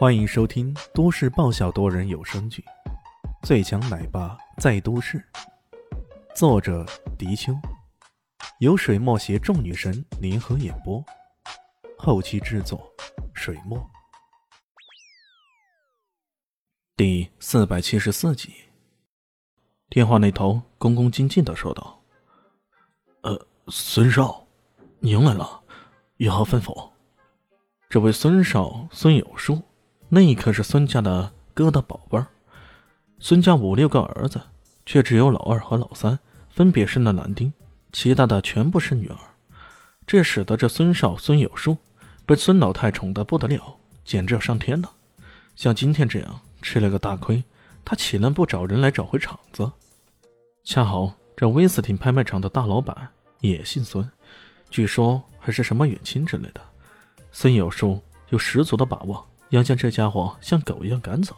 欢迎收听都市爆笑多人有声剧《最强奶爸在都市》，作者：迪秋，由水墨携众女神联合演播，后期制作：水墨。第四百七十四集，电话那头恭恭敬敬的说道：“呃，孙少，您来了，有何吩咐？”这位孙少，孙有树。那可是孙家的疙瘩宝贝儿。孙家五六个儿子，却只有老二和老三分别生了男丁，其他的全部是女儿。这使得这孙少、孙有树被孙老太宠得不得了，简直要上天了。像今天这样吃了个大亏，他岂能不找人来找回场子？恰好这威斯汀拍卖场的大老板也姓孙，据说还是什么远亲之类的。孙有树有十足的把握。要将这家伙像狗一样赶走，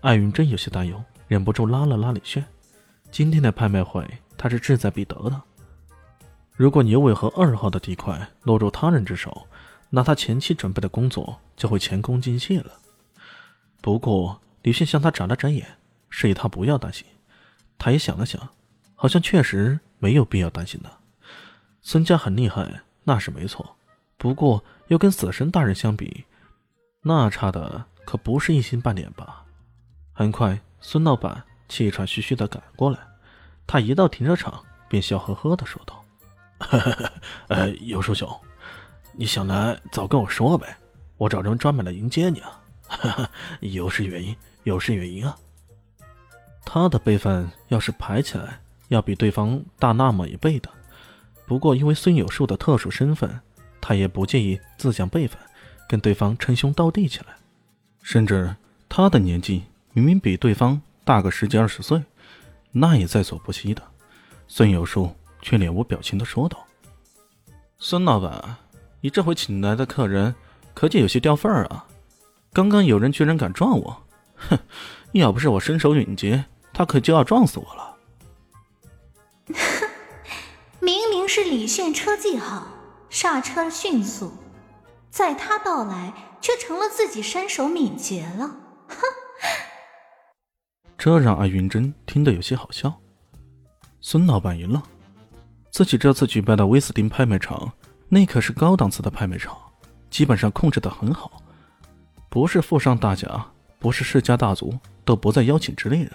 艾云真有些担忧，忍不住拉了拉李炫。今天的拍卖会，他是志在必得的。如果牛尾和二号的地块落入他人之手，那他前期准备的工作就会前功尽弃了。不过，李炫向他眨了眨眼，示意他不要担心。他也想了想，好像确实没有必要担心的。孙家很厉害，那是没错。不过，要跟死神大人相比，那差的可不是一星半点吧？很快，孙老板气喘吁吁的赶过来，他一到停车场便笑呵呵的说道：“呃，有叔兄，你想来早跟我说呗，我找人专门来迎接你啊！哈 哈有失远迎，有失远迎啊！他的辈分要是排起来，要比对方大那么一倍的。不过因为孙有树的特殊身份，他也不介意自降辈分。”跟对方称兄道弟起来，甚至他的年纪明明比对方大个十几二十岁，那也在所不惜的。孙有树却脸无表情的说道：“孙老板，你这回请来的客人可就有些掉份儿啊！刚刚有人居然敢撞我，哼！要不是我身手敏捷，他可就要撞死我了。”明明是李炫车技好，刹车迅速。在他到来，却成了自己身手敏捷了，哼！这让艾云珍听得有些好笑。孙老板赢了，自己这次举办的威斯汀拍卖场，那可是高档次的拍卖场，基本上控制的很好，不是富商大贾，不是世家大族，都不在邀请之列的。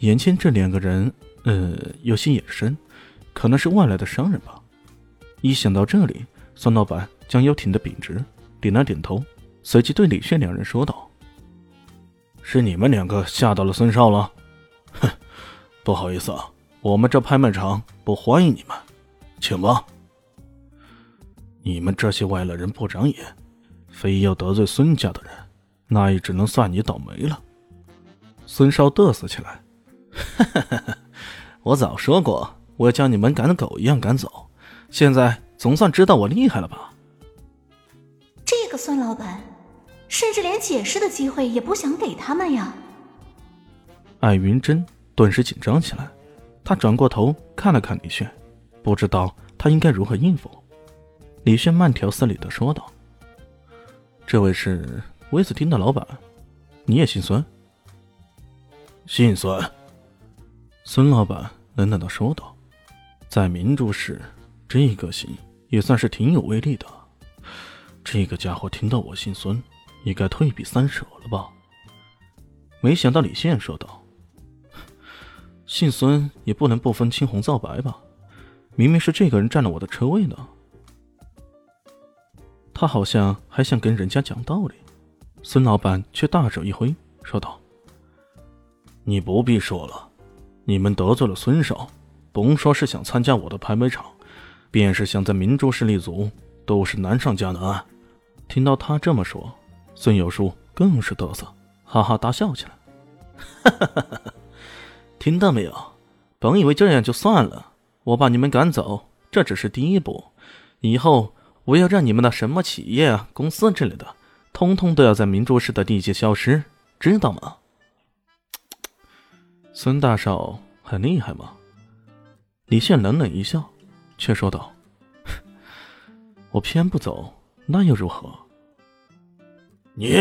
眼前这两个人，呃，有些眼神，可能是外来的商人吧。一想到这里，孙老板。将腰挺得笔直，点了点头，随即对李炫两人说道：“是你们两个吓到了孙少了？哼，不好意思啊，我们这拍卖场不欢迎你们，请吧。你们这些外来人不长眼，非要得罪孙家的人，那也只能算你倒霉了。”孙少嘚瑟起来：“哈哈我早说过，我要将你们赶狗一样赶走，现在总算知道我厉害了吧？”这个孙老板，甚至连解释的机会也不想给他们呀！艾云珍顿时紧张起来，她转过头看了看李炫，不知道他应该如何应付。李炫慢条斯理的说道：“这位是威斯汀的老板，你也姓孙？”“姓孙。”孙老板冷冷的说道：“在明珠市，这个姓也算是挺有威力的。”这个家伙听到我姓孙，也该退避三舍了吧？没想到李现说道：“姓孙也不能不分青红皂白吧？明明是这个人占了我的车位呢。”他好像还想跟人家讲道理，孙老板却大手一挥，说道：“你不必说了，你们得罪了孙少，甭说是想参加我的拍卖场，便是想在明珠市立足，都是难上加难。”听到他这么说，孙有树更是嘚瑟，哈哈大笑起来。哈哈哈哈听到没有？本以为这样就算了，我把你们赶走，这只是第一步。以后我要让你们的什么企业啊、公司之类的，通通都要在明珠市的地界消失，知道吗？孙大少很厉害吗？李现冷冷一笑，却说道：“ 我偏不走。”那又如何？你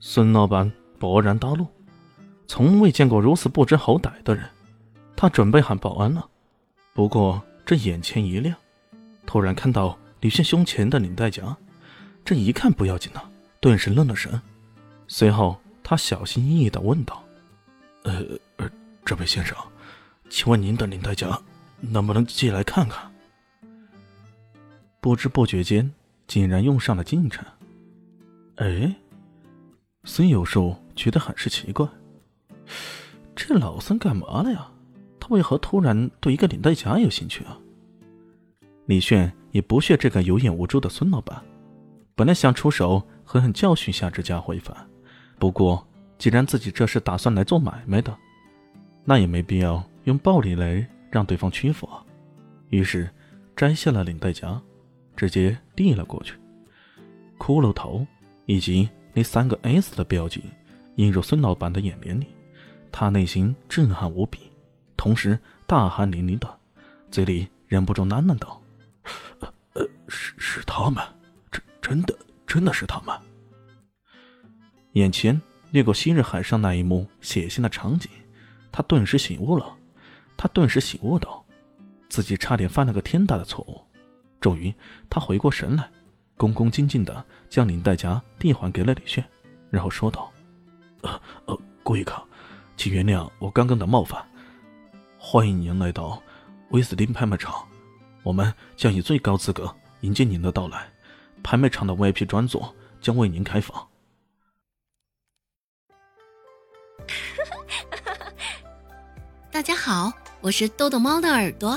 孙老板勃然大怒，从未见过如此不知好歹的人。他准备喊保安了，不过这眼前一亮，突然看到李炫胸前的领带夹，这一看不要紧了，顿时愣了神。随后他小心翼翼的问道：“呃呃，这位先生，请问您的领带夹能不能借来看看？”不知不觉间，竟然用上了进程。哎，孙有树觉得很是奇怪，这老孙干嘛了呀？他为何突然对一个领带夹有兴趣啊？李炫也不屑这个有眼无珠的孙老板，本来想出手狠狠教训下这家伙一番，不过既然自己这是打算来做买卖的，那也没必要用暴力来让对方屈服啊。于是摘下了领带夹，直接递了过去。骷髅头。以及那三个 S 的标记映入孙老板的眼帘里，他内心震撼无比，同时大汗淋漓的，嘴里忍不住喃喃道：“呃呃，是是他们，真真的真的是他们。”眼前掠过昔日海上那一幕血腥的场景，他顿时醒悟了，他顿时醒悟到，自己差点犯了个天大的错误。终于，他回过神来。恭恭敬敬的将领带夹递还给了李炫，然后说道：“呃呃，顾一康，请原谅我刚刚的冒犯。欢迎您来到威斯汀拍卖场，我们将以最高资格迎接您的到来。拍卖场的 VIP 专座将为您开放。”大家好，我是豆豆猫的耳朵。